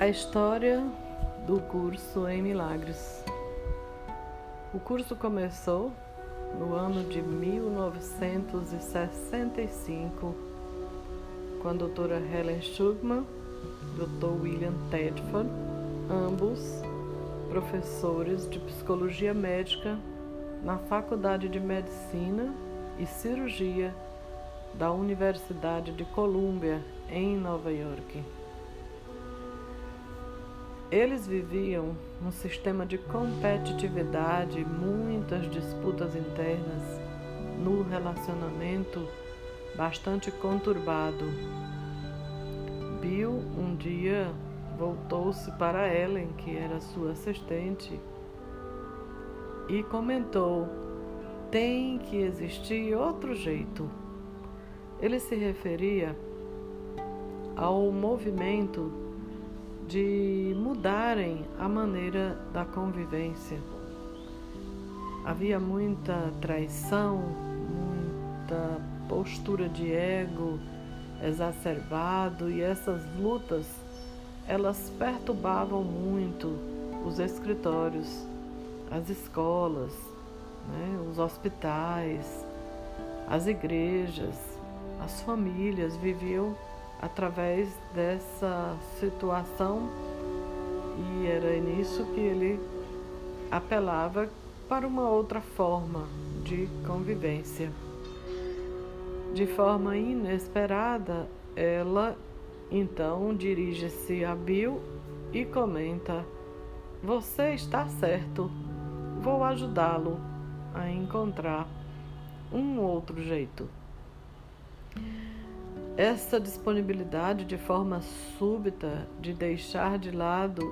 A história do curso em Milagres. O curso começou no ano de 1965, com a doutora Helen Schugman, Dr. William Tedford, ambos professores de psicologia médica na Faculdade de Medicina e Cirurgia da Universidade de Columbia, em Nova York. Eles viviam num sistema de competitividade, muitas disputas internas, no relacionamento bastante conturbado. Bill um dia voltou-se para Ellen, que era sua assistente, e comentou: tem que existir outro jeito. Ele se referia ao movimento de mudarem a maneira da convivência. Havia muita traição, muita postura de ego exacerbado e essas lutas elas perturbavam muito os escritórios, as escolas, né, os hospitais, as igrejas, as famílias viviam através dessa situação e era nisso que ele apelava para uma outra forma de convivência. De forma inesperada, ela então dirige-se a Bill e comenta: Você está certo, vou ajudá-lo a encontrar um outro jeito. Essa disponibilidade de forma súbita de deixar de lado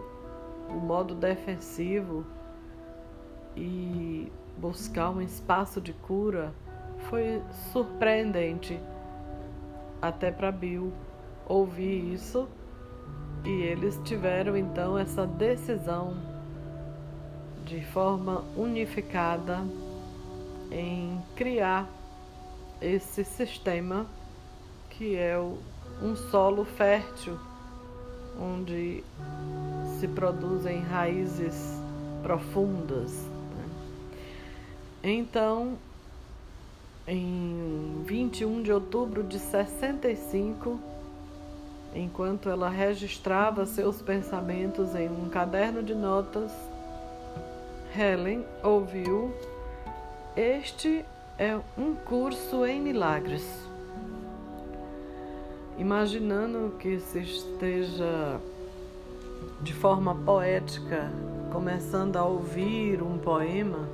o modo defensivo e buscar um espaço de cura foi surpreendente. Até para Bill ouvir isso e eles tiveram então essa decisão de forma unificada em criar esse sistema que é um solo fértil, onde se produzem raízes profundas. Né? Então, em 21 de outubro de 65, enquanto ela registrava seus pensamentos em um caderno de notas, Helen ouviu: Este é um curso em milagres imaginando que se esteja de forma poética começando a ouvir um poema,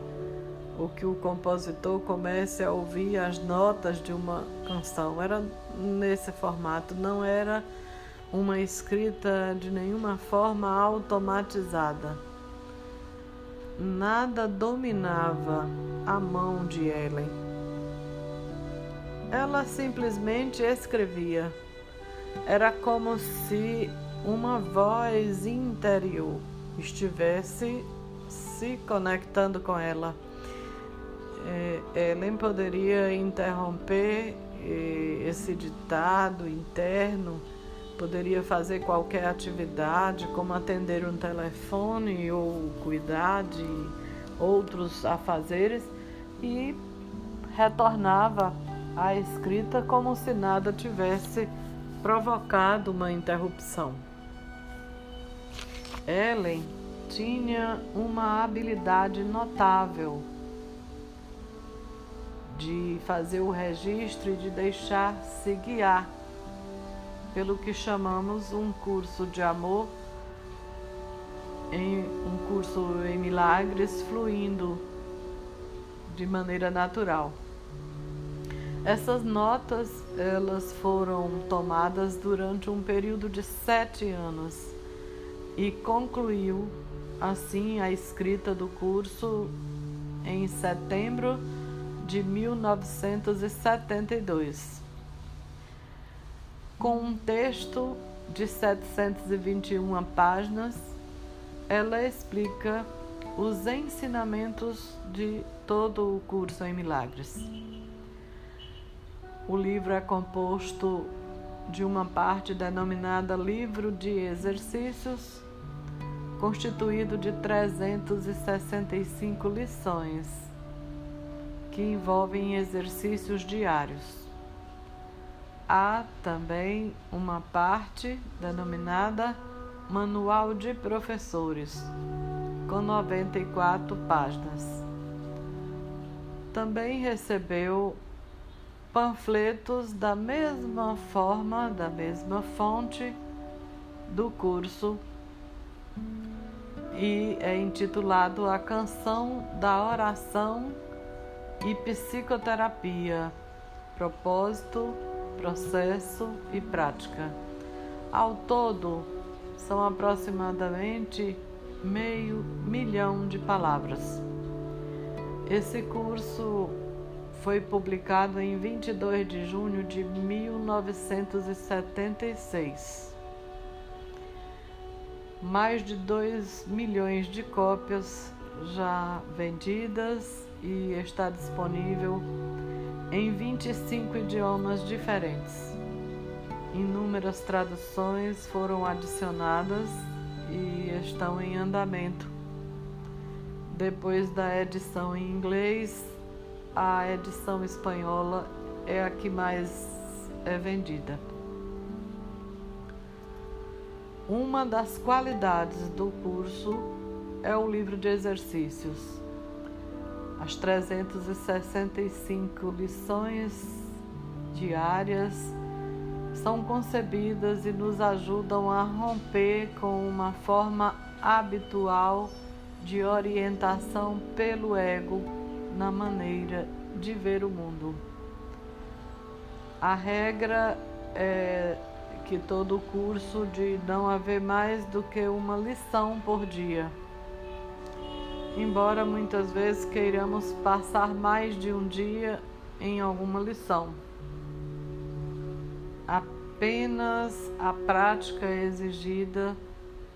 ou que o compositor comece a ouvir as notas de uma canção. Era nesse formato, não era uma escrita de nenhuma forma automatizada. Nada dominava a mão de Ellen. Ela simplesmente escrevia era como se uma voz interior estivesse se conectando com ela. É, Ellen poderia interromper é, esse ditado interno, poderia fazer qualquer atividade, como atender um telefone ou cuidar de outros afazeres, e retornava à escrita como se nada tivesse provocado uma interrupção. Ellen tinha uma habilidade notável de fazer o registro e de deixar-se guiar pelo que chamamos um curso de amor, em um curso em milagres fluindo de maneira natural. Essas notas elas foram tomadas durante um período de sete anos e concluiu assim a escrita do curso em setembro de 1972. Com um texto de 721 páginas, ela explica os ensinamentos de todo o curso em milagres. O livro é composto de uma parte denominada Livro de Exercícios, constituído de 365 lições, que envolvem exercícios diários. Há também uma parte denominada Manual de Professores, com 94 páginas. Também recebeu panfletos da mesma forma, da mesma fonte do curso e é intitulado A Canção da Oração e Psicoterapia, Propósito, Processo e Prática. Ao todo, são aproximadamente meio milhão de palavras. Esse curso foi publicado em 22 de junho de 1976. Mais de 2 milhões de cópias já vendidas e está disponível em 25 idiomas diferentes. Inúmeras traduções foram adicionadas e estão em andamento. Depois da edição em inglês, a edição espanhola é a que mais é vendida. Uma das qualidades do curso é o livro de exercícios. As 365 lições diárias são concebidas e nos ajudam a romper com uma forma habitual de orientação pelo ego na maneira de ver o mundo. A regra é que todo curso de não haver mais do que uma lição por dia. Embora muitas vezes queiramos passar mais de um dia em alguma lição. Apenas a prática é exigida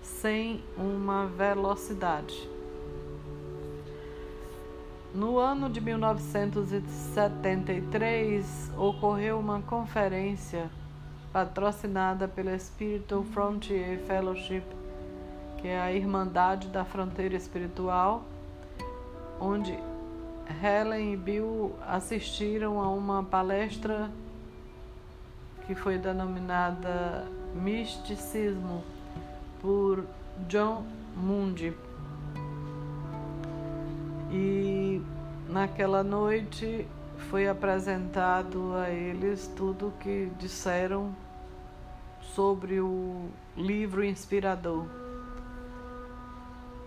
sem uma velocidade. No ano de 1973, ocorreu uma conferência patrocinada pela Spiritual Frontier Fellowship, que é a Irmandade da Fronteira Espiritual, onde Helen e Bill assistiram a uma palestra que foi denominada Misticismo por John Mundy. E naquela noite foi apresentado a eles tudo o que disseram sobre o livro inspirador.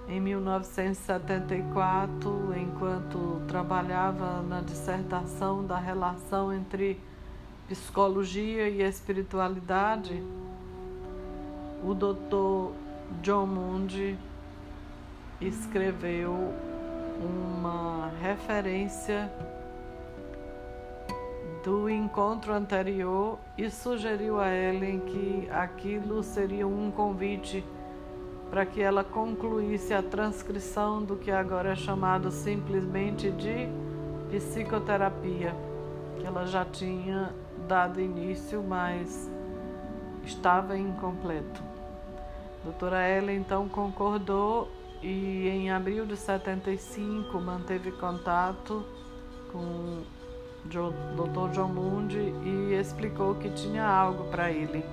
Em 1974, enquanto trabalhava na dissertação da relação entre psicologia e espiritualidade, o Dr. John Mundy escreveu uma referência do encontro anterior e sugeriu a Ellen que aquilo seria um convite para que ela concluísse a transcrição do que agora é chamado simplesmente de psicoterapia, que ela já tinha dado início, mas estava incompleto. Doutora Ellen então concordou e em abril de 75 manteve contato com o Dr. John Lund e explicou que tinha algo para ele.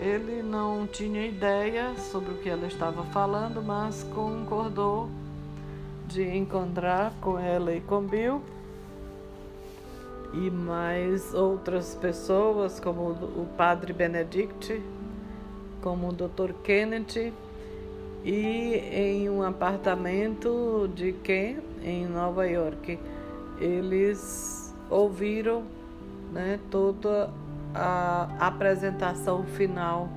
Ele não tinha ideia sobre o que ela estava falando, mas concordou de encontrar com ela e com Bill e mais outras pessoas, como o padre Benedict, como o Dr. Kennedy e em um apartamento de Ken, em Nova York. Eles ouviram né, toda a apresentação final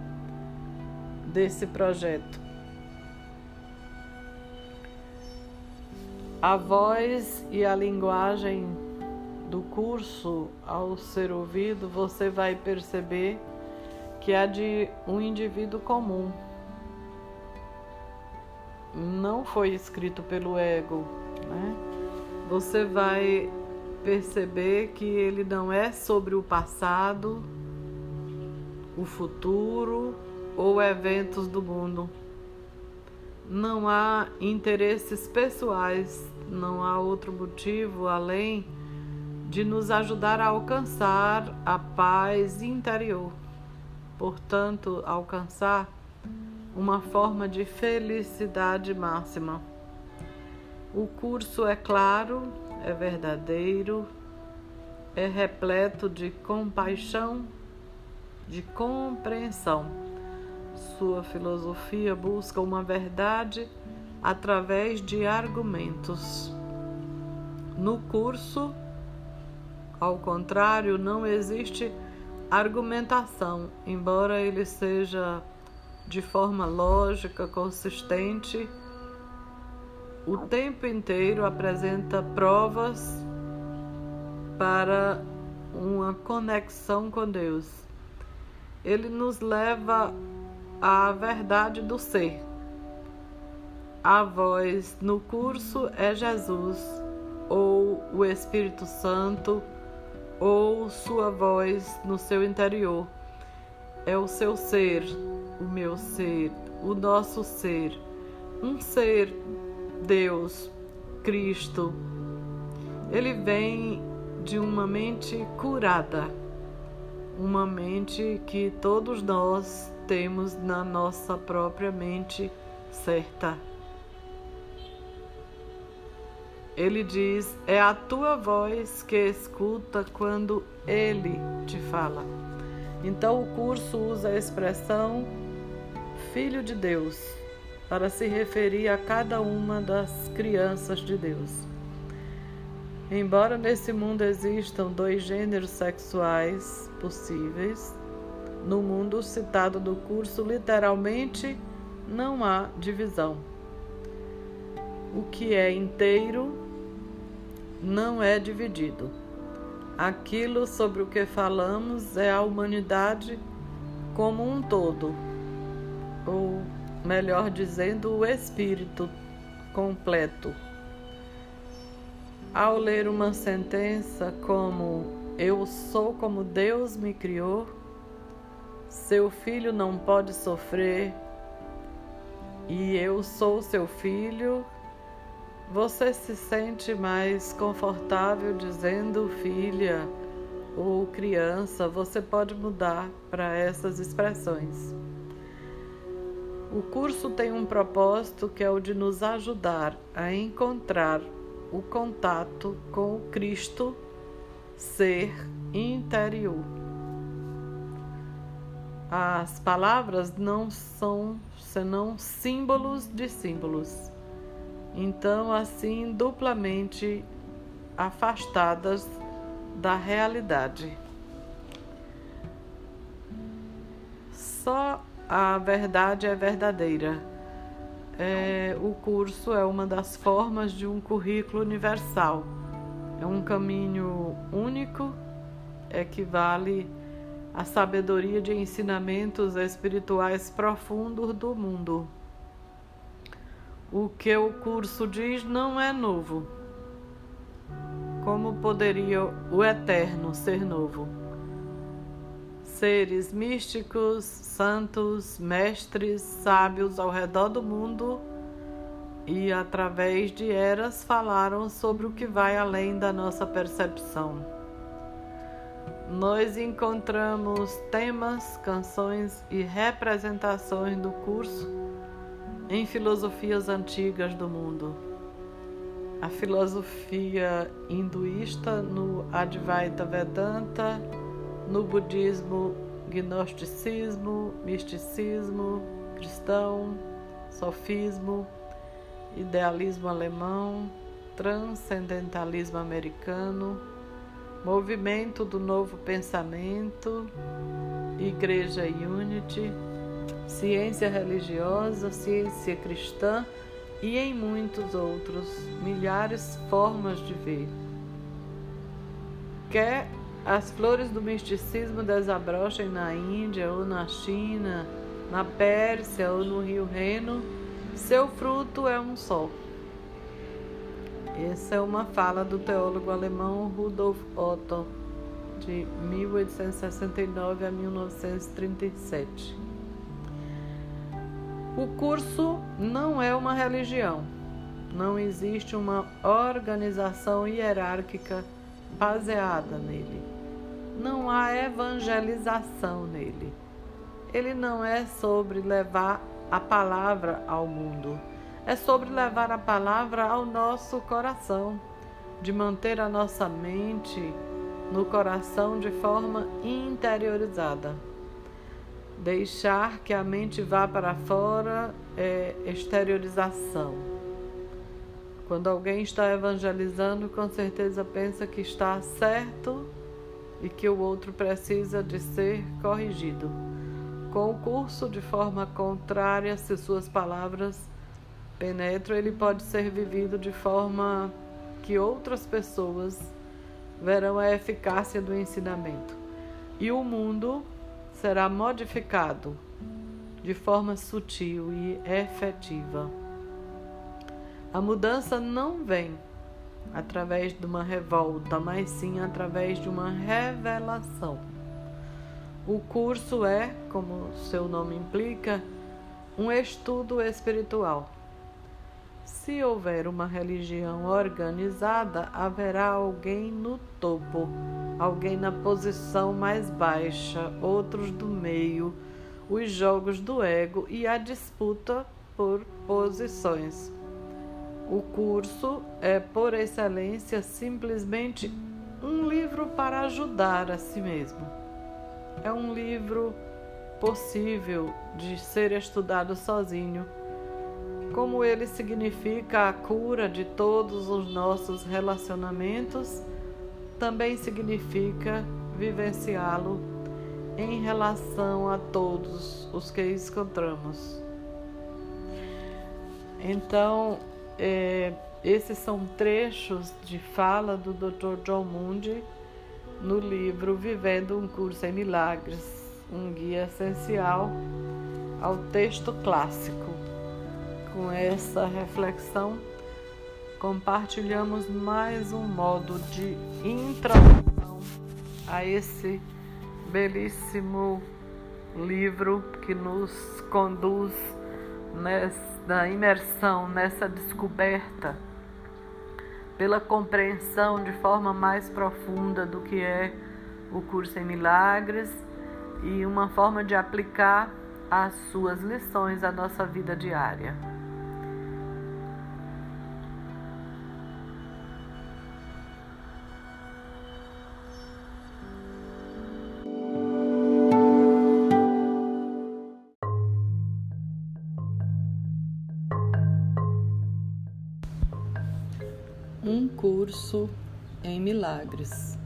desse projeto. A voz e a linguagem do curso, ao ser ouvido, você vai perceber que é de um indivíduo comum não foi escrito pelo ego, né? Você vai perceber que ele não é sobre o passado, o futuro ou eventos do mundo. Não há interesses pessoais, não há outro motivo além de nos ajudar a alcançar a paz interior. Portanto, alcançar uma forma de felicidade máxima. O curso é claro, é verdadeiro, é repleto de compaixão, de compreensão. Sua filosofia busca uma verdade através de argumentos. No curso, ao contrário, não existe argumentação, embora ele seja de forma lógica, consistente, o tempo inteiro apresenta provas para uma conexão com Deus. Ele nos leva à verdade do ser. A voz no curso é Jesus, ou o Espírito Santo, ou sua voz no seu interior. É o seu ser, o meu ser, o nosso ser, um ser, Deus, Cristo. Ele vem de uma mente curada, uma mente que todos nós temos na nossa própria mente certa. Ele diz: É a tua voz que escuta quando ele te fala. Então o curso usa a expressão Filho de Deus para se referir a cada uma das crianças de Deus. Embora nesse mundo existam dois gêneros sexuais possíveis, no mundo citado do curso, literalmente não há divisão. O que é inteiro não é dividido. Aquilo sobre o que falamos é a humanidade como um todo ou melhor dizendo, o espírito completo. Ao ler uma sentença como Eu sou como Deus me criou, seu filho não pode sofrer e eu sou seu filho, você se sente mais confortável dizendo filha ou criança, você pode mudar para essas expressões. O curso tem um propósito que é o de nos ajudar a encontrar o contato com o Cristo, ser interior. As palavras não são senão símbolos de símbolos. Então, assim, duplamente afastadas da realidade. Só a verdade é verdadeira. É, o curso é uma das formas de um currículo universal. É um caminho único, equivale à sabedoria de ensinamentos espirituais profundos do mundo. O que o curso diz não é novo. Como poderia o eterno ser novo? Seres místicos, santos, mestres, sábios ao redor do mundo e, através de eras, falaram sobre o que vai além da nossa percepção. Nós encontramos temas, canções e representações do curso em filosofias antigas do mundo. A filosofia hinduísta no Advaita Vedanta no budismo, gnosticismo, misticismo, cristão, sofismo, idealismo alemão, transcendentalismo americano, movimento do novo pensamento, Igreja Unity, ciência religiosa, ciência cristã e em muitos outros milhares formas de ver. Quer as flores do misticismo desabrochem na Índia ou na China, na Pérsia ou no Rio Reno, seu fruto é um só. Essa é uma fala do teólogo alemão Rudolf Otto. de 1869 a 1937. O curso não é uma religião, não existe uma organização hierárquica baseada nele, não há evangelização nele. Ele não é sobre levar a palavra ao mundo, é sobre levar a palavra ao nosso coração de manter a nossa mente no coração de forma interiorizada. Deixar que a mente vá para fora é exteriorização. Quando alguém está evangelizando, com certeza pensa que está certo e que o outro precisa de ser corrigido. Com o curso de forma contrária, se suas palavras penetram, ele pode ser vivido de forma que outras pessoas verão a eficácia do ensinamento e o mundo será modificado de forma sutil e efetiva. A mudança não vem através de uma revolta, mas sim através de uma revelação. O curso é, como seu nome implica, um estudo espiritual se houver uma religião organizada, haverá alguém no topo, alguém na posição mais baixa, outros do meio, os jogos do ego e a disputa por posições. O curso é, por excelência, simplesmente um livro para ajudar a si mesmo. É um livro possível de ser estudado sozinho como ele significa a cura de todos os nossos relacionamentos, também significa vivenciá-lo em relação a todos os que encontramos. Então, é, esses são trechos de fala do Dr. John Mundi no livro Vivendo um Curso em Milagres, um guia essencial ao texto clássico com essa reflexão, compartilhamos mais um modo de introdução a esse belíssimo livro que nos conduz nessa imersão, nessa descoberta, pela compreensão de forma mais profunda do que é o curso em milagres e uma forma de aplicar as suas lições à nossa vida diária. Curso em milagres.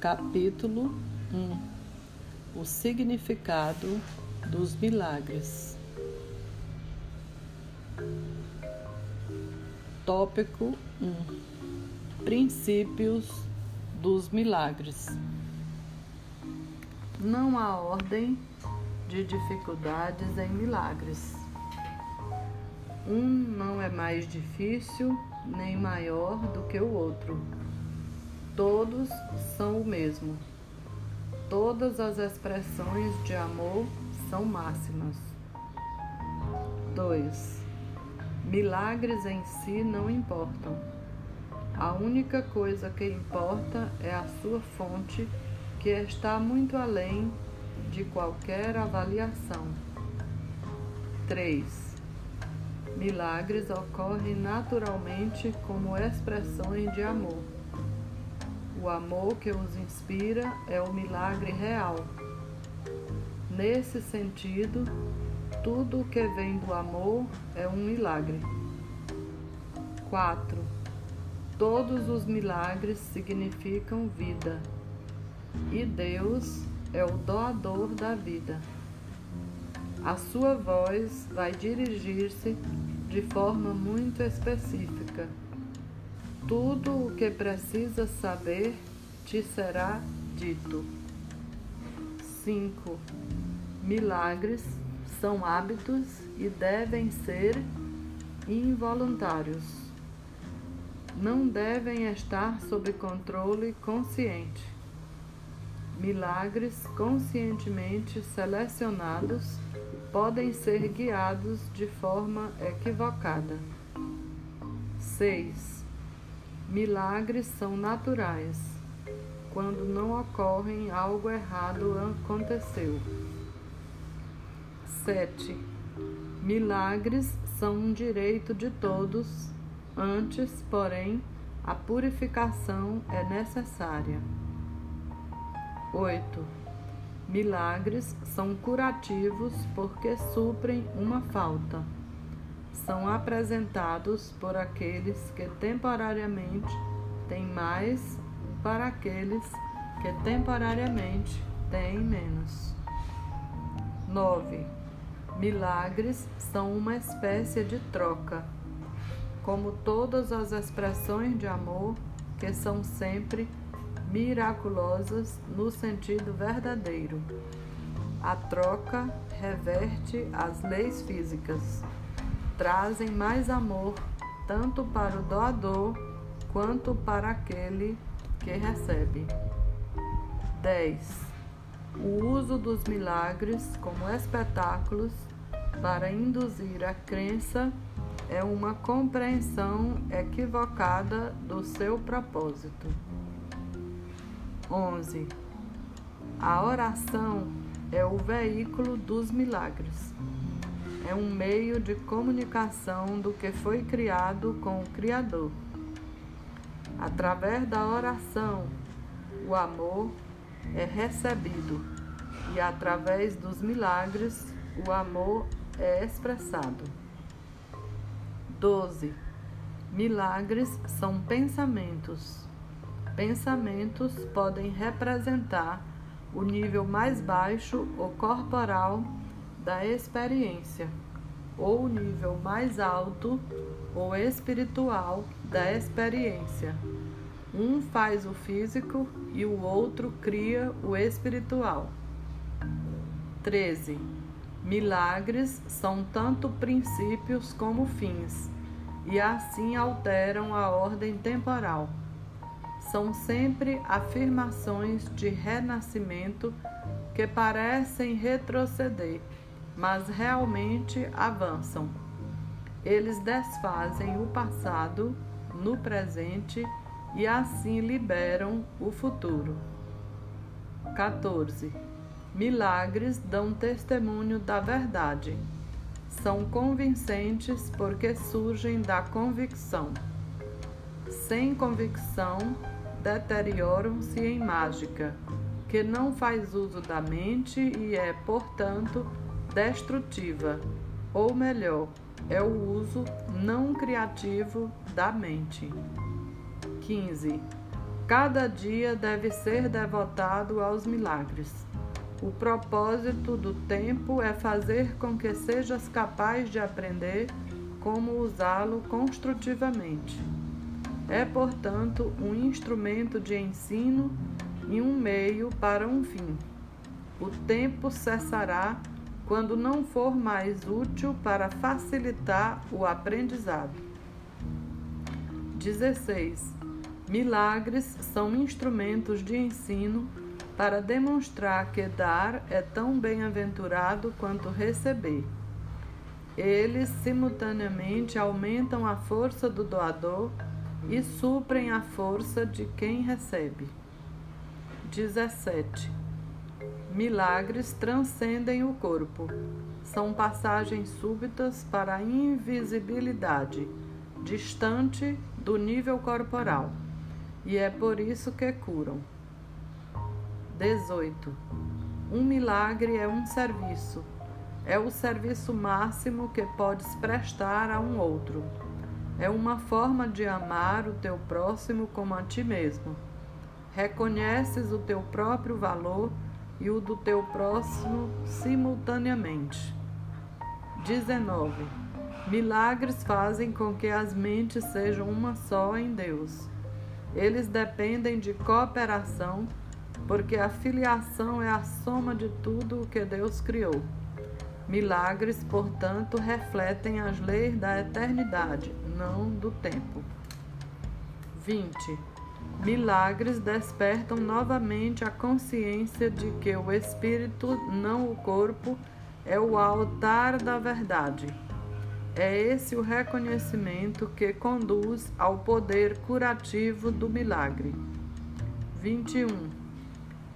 Capítulo 1 O significado dos milagres. Tópico 1 Princípios dos milagres. Não há ordem de dificuldades em milagres. Um não é mais difícil nem maior do que o outro. Todos são o mesmo. Todas as expressões de amor são máximas. 2. Milagres em si não importam. A única coisa que importa é a sua fonte, que está muito além de qualquer avaliação. 3. Milagres ocorrem naturalmente como expressões de amor. O amor que os inspira é o milagre real. Nesse sentido, tudo o que vem do amor é um milagre. 4. Todos os milagres significam vida, e Deus é o doador da vida. A sua voz vai dirigir-se de forma muito específica. Tudo o que precisa saber te será dito. 5. Milagres são hábitos e devem ser involuntários. Não devem estar sob controle consciente. milagres conscientemente selecionados podem ser guiados de forma equivocada. 6. Milagres são naturais. Quando não ocorrem, algo errado aconteceu. 7. Milagres são um direito de todos, antes, porém, a purificação é necessária. 8. Milagres são curativos porque suprem uma falta. São apresentados por aqueles que temporariamente têm mais para aqueles que temporariamente têm menos. 9. Milagres são uma espécie de troca, como todas as expressões de amor que são sempre miraculosas no sentido verdadeiro. A troca reverte as leis físicas, trazem mais amor tanto para o doador quanto para aquele que recebe. 10. O uso dos milagres como espetáculos para induzir a crença é uma compreensão equivocada do seu propósito. 11. A oração é o veículo dos milagres. É um meio de comunicação do que foi criado com o Criador. Através da oração, o amor é recebido e através dos milagres, o amor é expressado. 12. Milagres são pensamentos Pensamentos podem representar o nível mais baixo ou corporal da experiência, ou o nível mais alto ou espiritual da experiência. Um faz o físico e o outro cria o espiritual. 13. Milagres são tanto princípios como fins, e assim alteram a ordem temporal são sempre afirmações de renascimento que parecem retroceder, mas realmente avançam. Eles desfazem o passado no presente e assim liberam o futuro. 14. Milagres dão testemunho da verdade. São convincentes porque surgem da convicção. Sem convicção, deterioram-se em mágica, que não faz uso da mente e é, portanto, destrutiva, ou melhor, é o uso não criativo da mente. 15. Cada dia deve ser devotado aos milagres. O propósito do tempo é fazer com que sejas capaz de aprender como usá-lo construtivamente. É, portanto, um instrumento de ensino e um meio para um fim. O tempo cessará quando não for mais útil para facilitar o aprendizado. 16. Milagres são instrumentos de ensino para demonstrar que dar é tão bem-aventurado quanto receber. Eles simultaneamente aumentam a força do doador e suprem a força de quem recebe. 17. Milagres transcendem o corpo. São passagens súbitas para a invisibilidade, distante do nível corporal, e é por isso que curam. 18. Um milagre é um serviço. É o serviço máximo que podes prestar a um outro é uma forma de amar o teu próximo como a ti mesmo. Reconheces o teu próprio valor e o do teu próximo simultaneamente. 19. Milagres fazem com que as mentes sejam uma só em Deus. Eles dependem de cooperação, porque a filiação é a soma de tudo o que Deus criou. Milagres, portanto, refletem as leis da eternidade, não do tempo. 20. Milagres despertam novamente a consciência de que o espírito, não o corpo, é o altar da verdade. É esse o reconhecimento que conduz ao poder curativo do milagre. 21.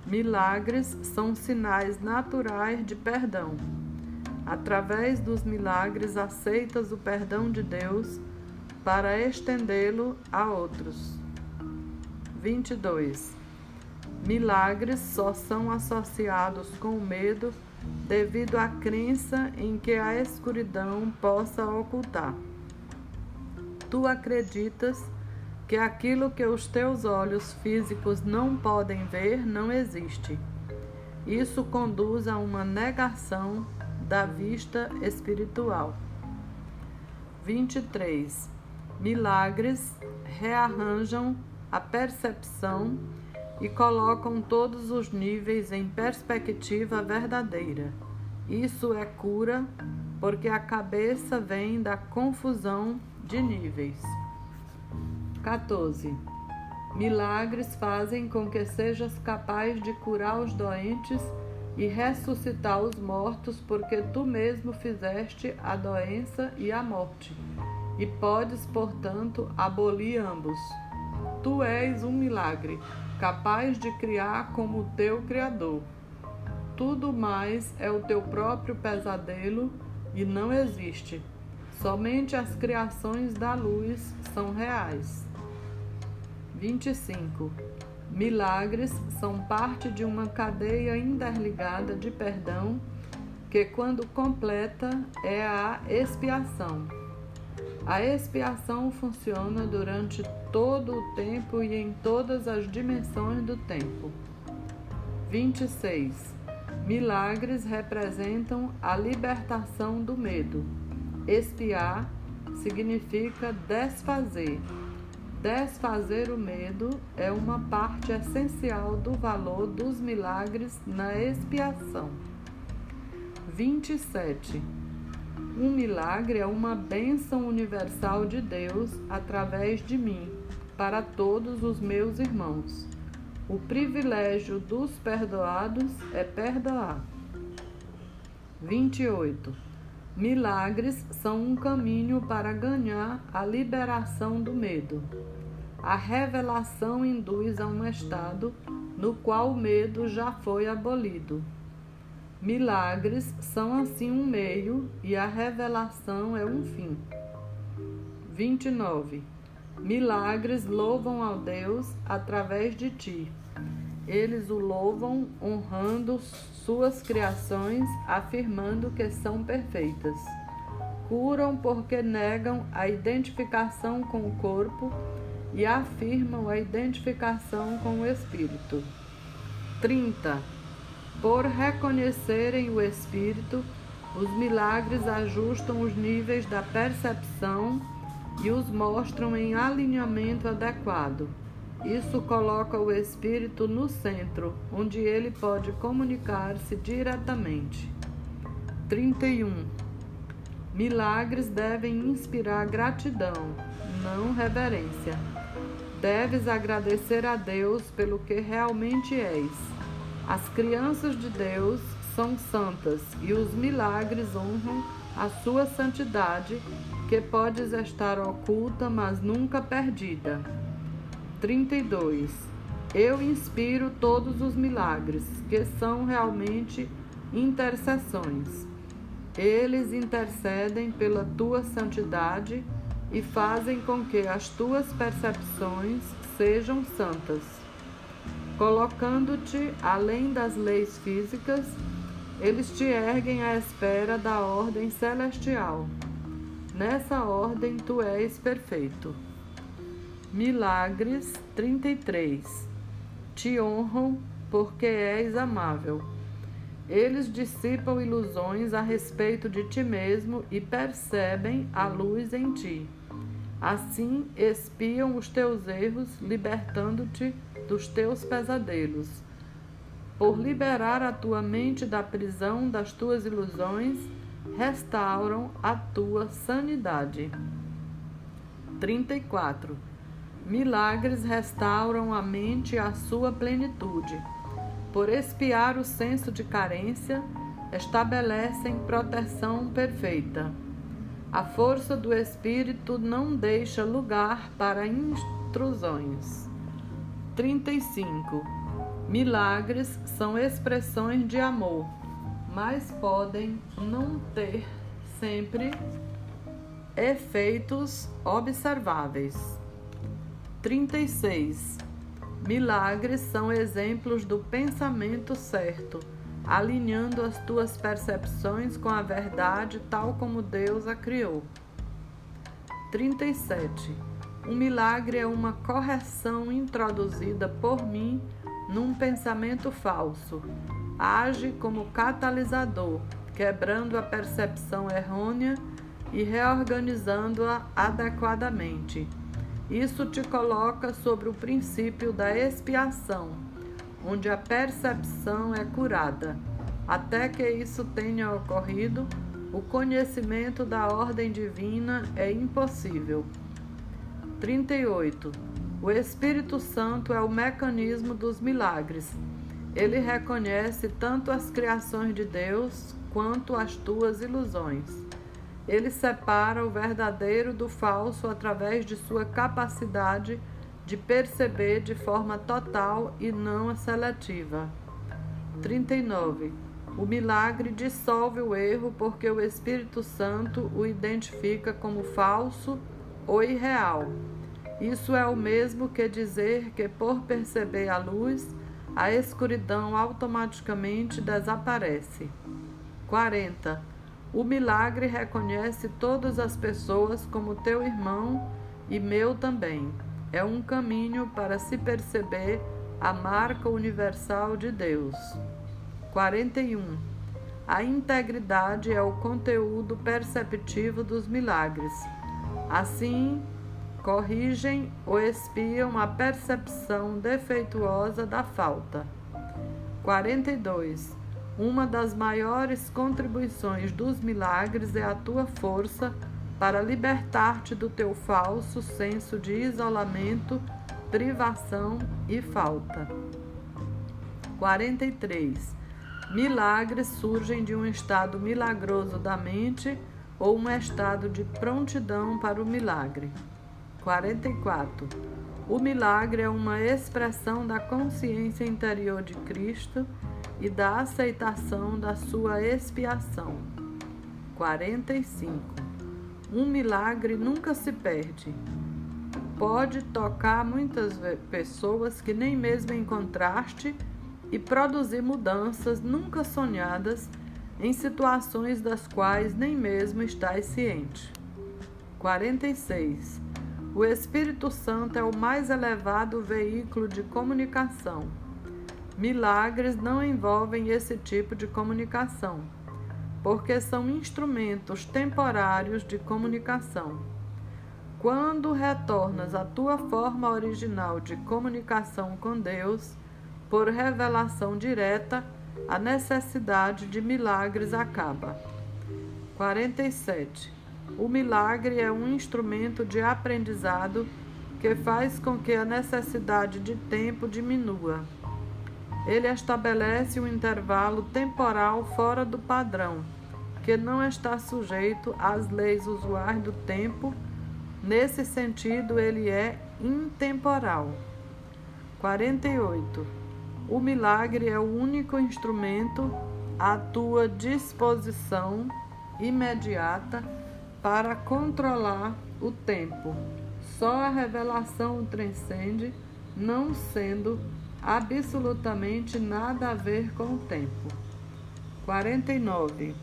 Milagres são sinais naturais de perdão. Através dos milagres, aceitas o perdão de Deus para estendê-lo a outros. 22. Milagres só são associados com medo devido à crença em que a escuridão possa ocultar. Tu acreditas que aquilo que os teus olhos físicos não podem ver não existe. Isso conduz a uma negação da vista espiritual. 23. Milagres rearranjam a percepção e colocam todos os níveis em perspectiva verdadeira. Isso é cura, porque a cabeça vem da confusão de níveis. 14. Milagres fazem com que sejas capaz de curar os doentes e ressuscitar os mortos, porque tu mesmo fizeste a doença e a morte, e podes, portanto, abolir ambos. Tu és um milagre, capaz de criar como teu Criador. Tudo mais é o teu próprio pesadelo e não existe. Somente as criações da luz são reais. 25. Milagres são parte de uma cadeia interligada de perdão que, quando completa, é a expiação. A expiação funciona durante todo o tempo e em todas as dimensões do tempo. 26. Milagres representam a libertação do medo. Expiar significa desfazer. Desfazer o medo é uma parte essencial do valor dos milagres na expiação. 27. Um milagre é uma bênção universal de Deus através de mim para todos os meus irmãos. O privilégio dos perdoados é perdoar. 28. Milagres são um caminho para ganhar a liberação do medo. A revelação induz a um estado no qual o medo já foi abolido. Milagres são assim um meio e a revelação é um fim. 29. Milagres louvam ao Deus através de ti. Eles o louvam honrando suas criações, afirmando que são perfeitas. Curam porque negam a identificação com o corpo e afirmam a identificação com o espírito. 30 por reconhecerem o Espírito, os milagres ajustam os níveis da percepção e os mostram em alinhamento adequado. Isso coloca o espírito no centro, onde ele pode comunicar-se diretamente. 31. Milagres devem inspirar gratidão, não reverência. Deves agradecer a Deus pelo que realmente és as crianças de Deus são santas e os milagres honram a sua santidade, que pode estar oculta, mas nunca perdida. 32. Eu inspiro todos os milagres, que são realmente intercessões. Eles intercedem pela tua santidade e fazem com que as tuas percepções sejam santas colocando-te além das leis físicas, eles te erguem à espera da ordem celestial. Nessa ordem tu és perfeito. Milagres 33 Te honram porque és amável. Eles dissipam ilusões a respeito de ti mesmo e percebem a luz em ti. Assim espiam os teus erros, libertando-te dos teus pesadelos, por liberar a tua mente da prisão das tuas ilusões, restauram a tua sanidade. 34. Milagres restauram a mente à sua plenitude. Por espiar o senso de carência, estabelecem proteção perfeita. A força do Espírito não deixa lugar para intrusões. 35. Milagres são expressões de amor, mas podem não ter sempre efeitos observáveis. 36. Milagres são exemplos do pensamento certo alinhando as tuas percepções com a verdade tal como Deus a criou. 37. Um milagre é uma correção introduzida por mim num pensamento falso. Age como catalisador, quebrando a percepção errônea e reorganizando-a adequadamente. Isso te coloca sobre o princípio da expiação onde a percepção é curada. Até que isso tenha ocorrido, o conhecimento da ordem divina é impossível. 38. O Espírito Santo é o mecanismo dos milagres. Ele reconhece tanto as criações de Deus quanto as tuas ilusões. Ele separa o verdadeiro do falso através de sua capacidade de perceber de forma total e não seletiva. 39. O milagre dissolve o erro porque o Espírito Santo o identifica como falso ou irreal. Isso é o mesmo que dizer que, por perceber a luz, a escuridão automaticamente desaparece. 40. O milagre reconhece todas as pessoas como teu irmão e meu também é um caminho para se perceber a marca universal de Deus. 41. A integridade é o conteúdo perceptivo dos milagres. Assim, corrigem ou espiam a percepção defeituosa da falta. 42. Uma das maiores contribuições dos milagres é a tua força para libertar-te do teu falso senso de isolamento, privação e falta. 43. Milagres surgem de um estado milagroso da mente ou um estado de prontidão para o milagre. 44. O milagre é uma expressão da consciência interior de Cristo e da aceitação da sua expiação. 45. Um milagre nunca se perde. Pode tocar muitas pessoas que nem mesmo encontraste e produzir mudanças nunca sonhadas em situações das quais nem mesmo estás ciente. 46. O Espírito Santo é o mais elevado veículo de comunicação. Milagres não envolvem esse tipo de comunicação porque são instrumentos temporários de comunicação. Quando retornas à tua forma original de comunicação com Deus, por revelação direta, a necessidade de milagres acaba. 47. O milagre é um instrumento de aprendizado que faz com que a necessidade de tempo diminua. Ele estabelece um intervalo temporal fora do padrão, que não está sujeito às leis usuais do tempo. Nesse sentido, ele é intemporal. 48. O milagre é o único instrumento à tua disposição imediata para controlar o tempo. Só a revelação o transcende, não sendo absolutamente nada a ver com o tempo. 49.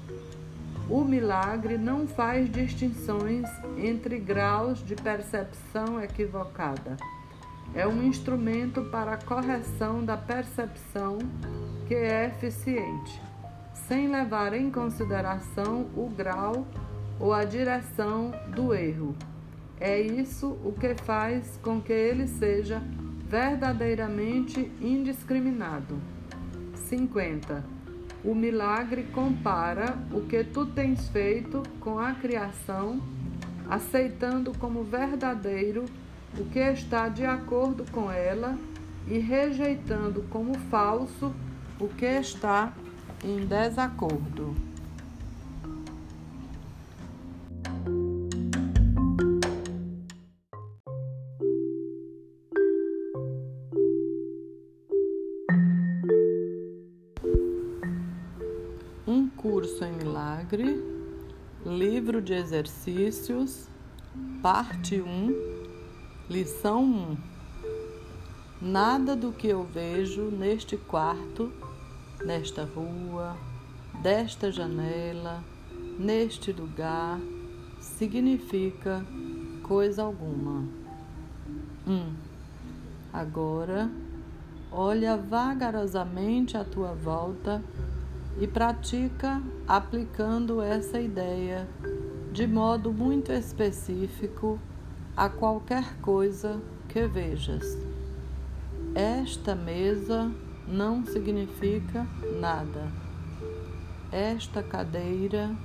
O milagre não faz distinções entre graus de percepção equivocada. É um instrumento para a correção da percepção que é eficiente, sem levar em consideração o grau ou a direção do erro. É isso o que faz com que ele seja verdadeiramente indiscriminado. 50. O milagre compara o que tu tens feito com a criação, aceitando como verdadeiro o que está de acordo com ela e rejeitando como falso o que está em desacordo. Um curso em milagre, livro de exercícios, parte 1, lição 1. Nada do que eu vejo neste quarto, nesta rua, desta janela, neste lugar, significa coisa alguma. 1. Um, agora, olha vagarosamente à tua volta e pratica aplicando essa ideia de modo muito específico a qualquer coisa que vejas. Esta mesa não significa nada. Esta cadeira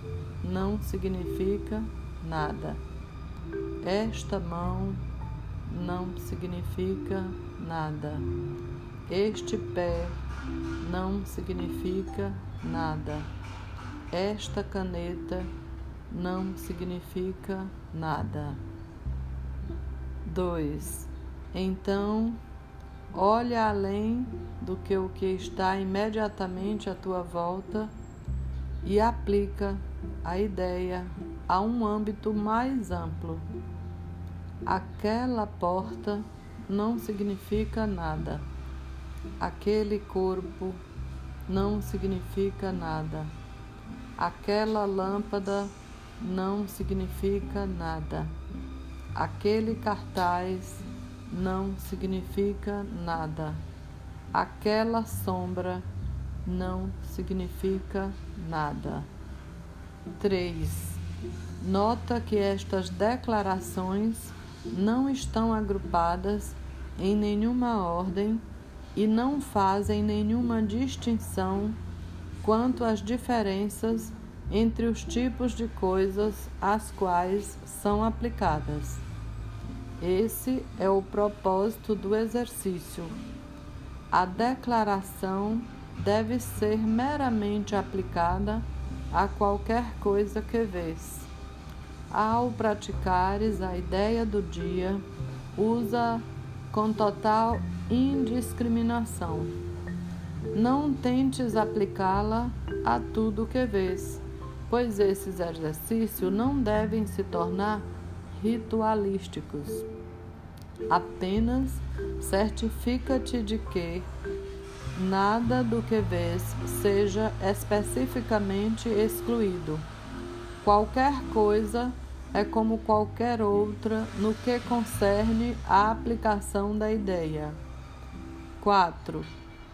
não significa nada. Esta mão não significa nada. Este pé não significa nada. Esta caneta não significa nada. 2. Então, Olha além do que o que está imediatamente à tua volta e aplica a ideia a um âmbito mais amplo. Aquela porta não significa nada. Aquele corpo não significa nada. Aquela lâmpada não significa nada. Aquele cartaz não significa nada. Aquela sombra não significa nada. 3. Nota que estas declarações não estão agrupadas em nenhuma ordem e não fazem nenhuma distinção quanto às diferenças entre os tipos de coisas às quais são aplicadas. Esse é o propósito do exercício. A declaração deve ser meramente aplicada a qualquer coisa que vês. Ao praticares a ideia do dia, usa com total indiscriminação. Não tentes aplicá-la a tudo que vês, pois esses exercícios não devem se tornar ritualísticos. Apenas certifica-te de que nada do que vês seja especificamente excluído. Qualquer coisa é como qualquer outra no que concerne à aplicação da ideia. 4.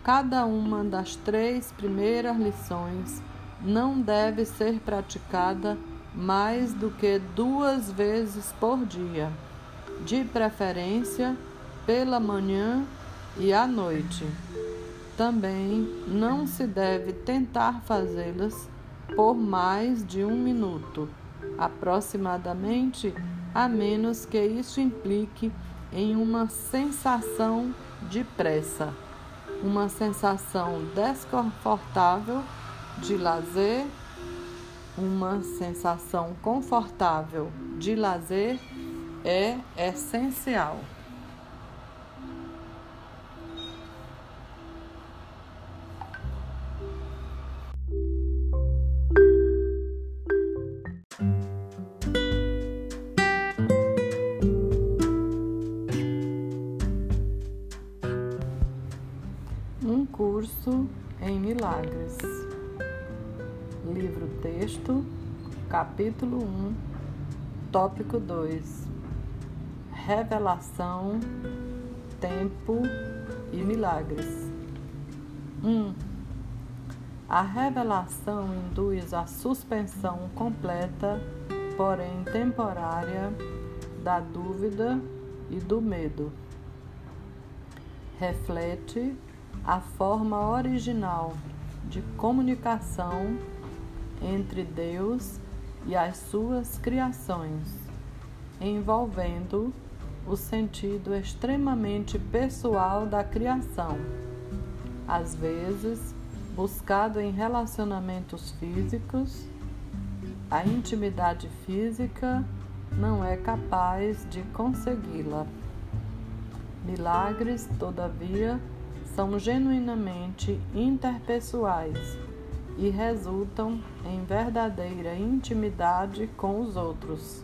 Cada uma das três primeiras lições não deve ser praticada mais do que duas vezes por dia, de preferência pela manhã e à noite. Também não se deve tentar fazê-las por mais de um minuto, aproximadamente, a menos que isso implique em uma sensação de pressa, uma sensação desconfortável de lazer uma sensação confortável de lazer é essencial. Um curso em milagres livro texto, capítulo 1, tópico 2: Revelação, tempo e milagres. 1. A revelação induz a suspensão completa, porém temporária, da dúvida e do medo. Reflete a forma original de comunicação entre Deus e as suas criações, envolvendo o sentido extremamente pessoal da criação. Às vezes, buscado em relacionamentos físicos, a intimidade física não é capaz de consegui-la. Milagres, todavia, são genuinamente interpessoais e resultam em verdadeira intimidade com os outros.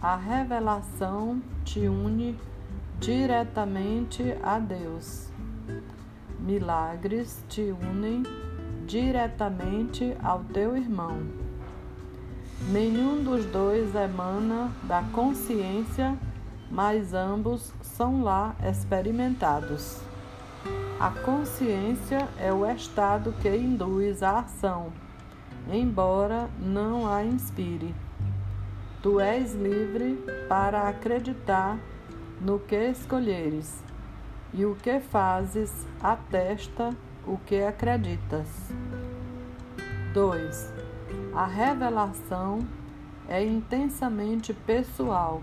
A revelação te une diretamente a Deus. Milagres te unem diretamente ao teu irmão. Nenhum dos dois emana da consciência, mas ambos são lá experimentados. A consciência é o estado que induz a ação, embora não a inspire. Tu és livre para acreditar no que escolheres, e o que fazes atesta o que acreditas. 2. A revelação é intensamente pessoal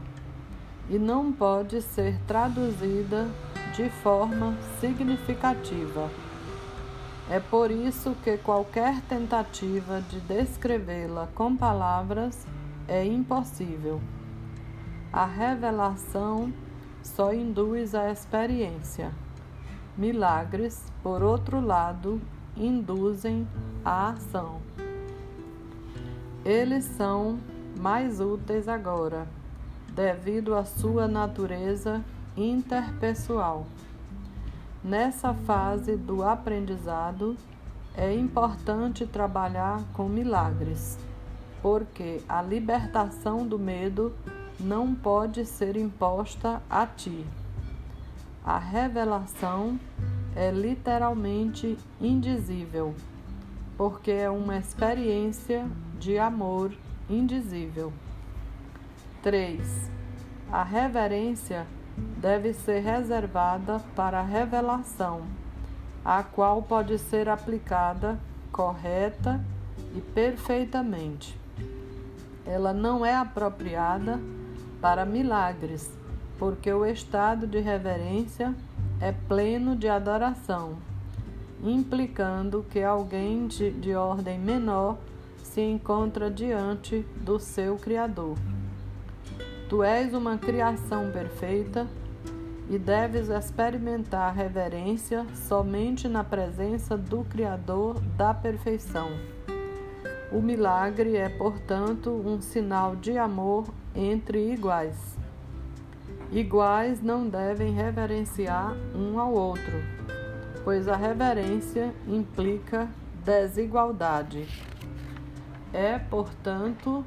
e não pode ser traduzida de forma significativa. É por isso que qualquer tentativa de descrevê-la com palavras é impossível. A revelação só induz a experiência. Milagres, por outro lado, induzem a ação. Eles são mais úteis agora, devido à sua natureza interpessoal. Nessa fase do aprendizado, é importante trabalhar com milagres, porque a libertação do medo não pode ser imposta a ti. A revelação é literalmente indizível, porque é uma experiência de amor indizível. 3. A reverência deve ser reservada para a revelação, a qual pode ser aplicada correta e perfeitamente. Ela não é apropriada para milagres, porque o estado de reverência é pleno de adoração, implicando que alguém de, de ordem menor se encontra diante do seu Criador. Tu és uma criação perfeita e deves experimentar reverência somente na presença do Criador da perfeição. O milagre é, portanto, um sinal de amor entre iguais. Iguais não devem reverenciar um ao outro, pois a reverência implica desigualdade. É, portanto,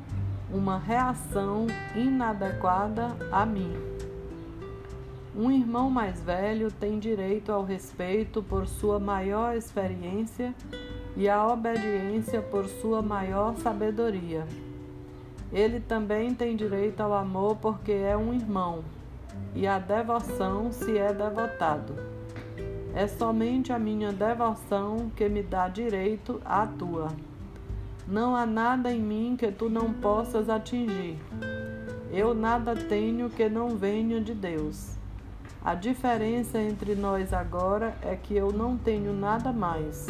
uma reação inadequada a mim. Um irmão mais velho tem direito ao respeito por sua maior experiência e à obediência por sua maior sabedoria. Ele também tem direito ao amor porque é um irmão, e à devoção se é devotado. É somente a minha devoção que me dá direito à tua. Não há nada em mim que tu não possas atingir. Eu nada tenho que não venha de Deus. A diferença entre nós agora é que eu não tenho nada mais.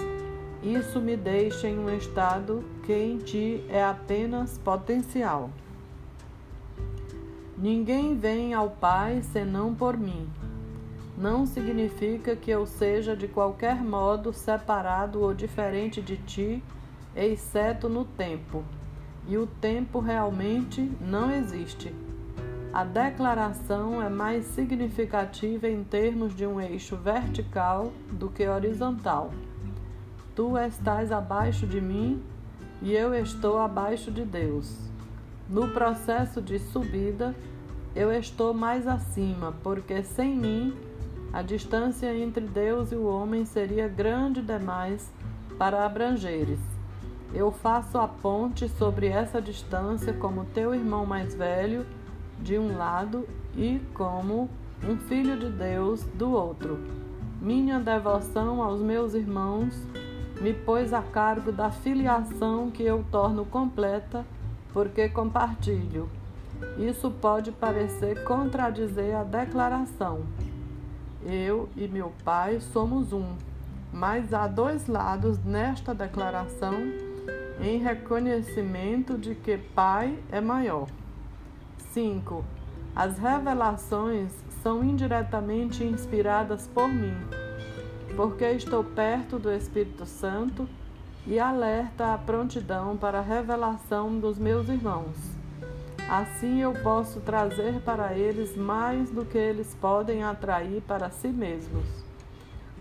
Isso me deixa em um estado que em ti é apenas potencial. Ninguém vem ao Pai senão por mim. Não significa que eu seja de qualquer modo separado ou diferente de ti exceto no tempo, e o tempo realmente não existe. A declaração é mais significativa em termos de um eixo vertical do que horizontal. Tu estás abaixo de mim e eu estou abaixo de Deus. No processo de subida, eu estou mais acima, porque sem mim a distância entre Deus e o homem seria grande demais para abrangeres. Eu faço a ponte sobre essa distância como teu irmão mais velho de um lado e como um filho de Deus do outro. Minha devoção aos meus irmãos me pôs a cargo da filiação que eu torno completa porque compartilho. isso pode parecer contradizer a declaração: Eu e meu Pai somos um. Mas há dois lados nesta declaração em reconhecimento de que Pai é maior. 5. As revelações são indiretamente inspiradas por mim, porque estou perto do Espírito Santo e alerta a prontidão para a revelação dos meus irmãos. Assim eu posso trazer para eles mais do que eles podem atrair para si mesmos.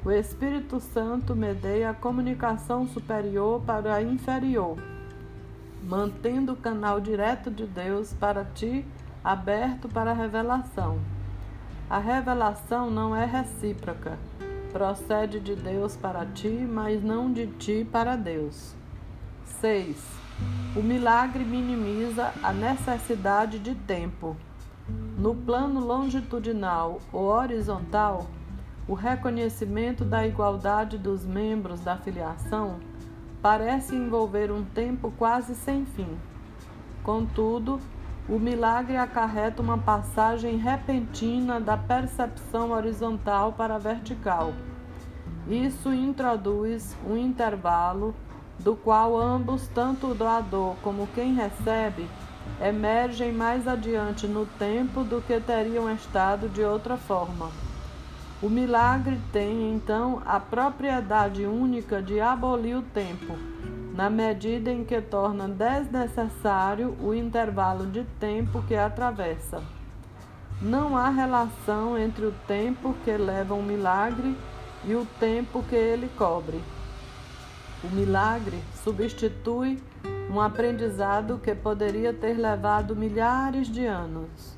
O Espírito Santo medeia a comunicação superior para a inferior, mantendo o canal direto de Deus para ti aberto para a revelação. A revelação não é recíproca. Procede de Deus para ti, mas não de ti para Deus. 6. O milagre minimiza a necessidade de tempo. No plano longitudinal ou horizontal, o reconhecimento da igualdade dos membros da filiação parece envolver um tempo quase sem fim. Contudo, o milagre acarreta uma passagem repentina da percepção horizontal para a vertical. Isso introduz um intervalo do qual ambos, tanto o doador como quem recebe, emergem mais adiante no tempo do que teriam estado de outra forma. O milagre tem, então, a propriedade única de abolir o tempo na medida em que torna desnecessário o intervalo de tempo que atravessa. Não há relação entre o tempo que leva um milagre e o tempo que ele cobre. O milagre substitui um aprendizado que poderia ter levado milhares de anos.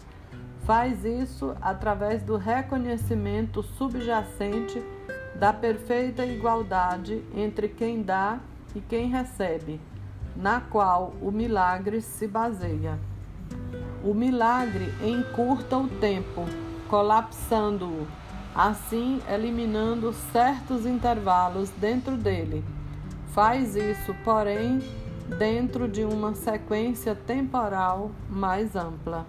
Faz isso através do reconhecimento subjacente da perfeita igualdade entre quem dá e quem recebe, na qual o milagre se baseia. O milagre encurta o tempo, colapsando-o, assim eliminando certos intervalos dentro dele. Faz isso, porém, dentro de uma sequência temporal mais ampla.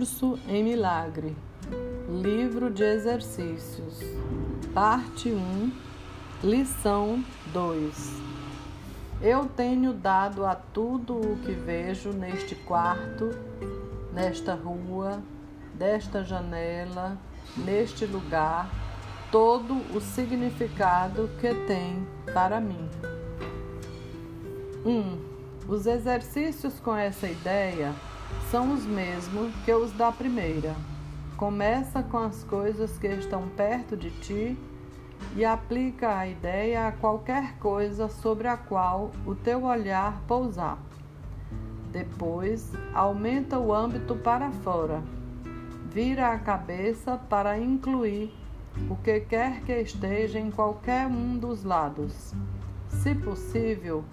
Curso em milagre. Livro de exercícios. Parte 1, lição 2. Eu tenho dado a tudo o que vejo neste quarto, nesta rua, desta janela, neste lugar, todo o significado que tem para mim. 1. Um, os exercícios com essa ideia são os mesmos que os da primeira. Começa com as coisas que estão perto de ti e aplica a ideia a qualquer coisa sobre a qual o teu olhar pousar. Depois, aumenta o âmbito para fora. Vira a cabeça para incluir o que quer que esteja em qualquer um dos lados. Se possível,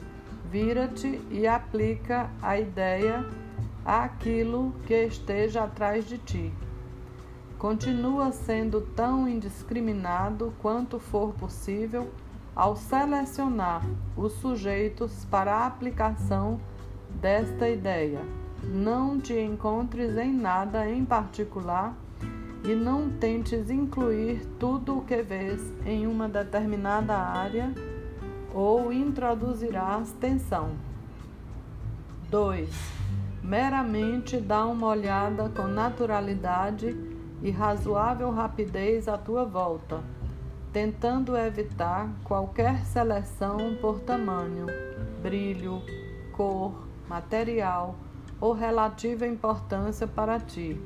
vira-te e aplica a ideia àquilo que esteja atrás de ti. Continua sendo tão indiscriminado quanto for possível ao selecionar os sujeitos para a aplicação desta ideia. Não te encontres em nada em particular e não tentes incluir tudo o que vês em uma determinada área ou introduzirás tensão. 2 meramente dá uma olhada com naturalidade e razoável rapidez à tua volta, tentando evitar qualquer seleção por tamanho, brilho, cor, material ou relativa importância para ti.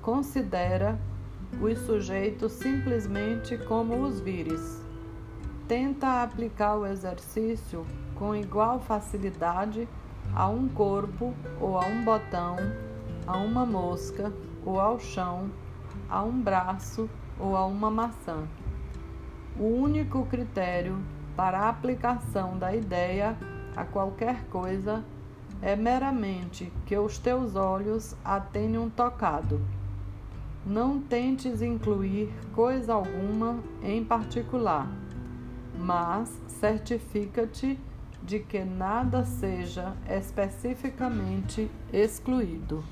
Considera os sujeitos simplesmente como os vires. Tenta aplicar o exercício com igual facilidade a um corpo ou a um botão, a uma mosca ou ao chão, a um braço ou a uma maçã. O único critério para a aplicação da ideia a qualquer coisa é meramente que os teus olhos a tenham tocado. Não tentes incluir coisa alguma em particular, mas certifica-te de que nada seja especificamente excluído.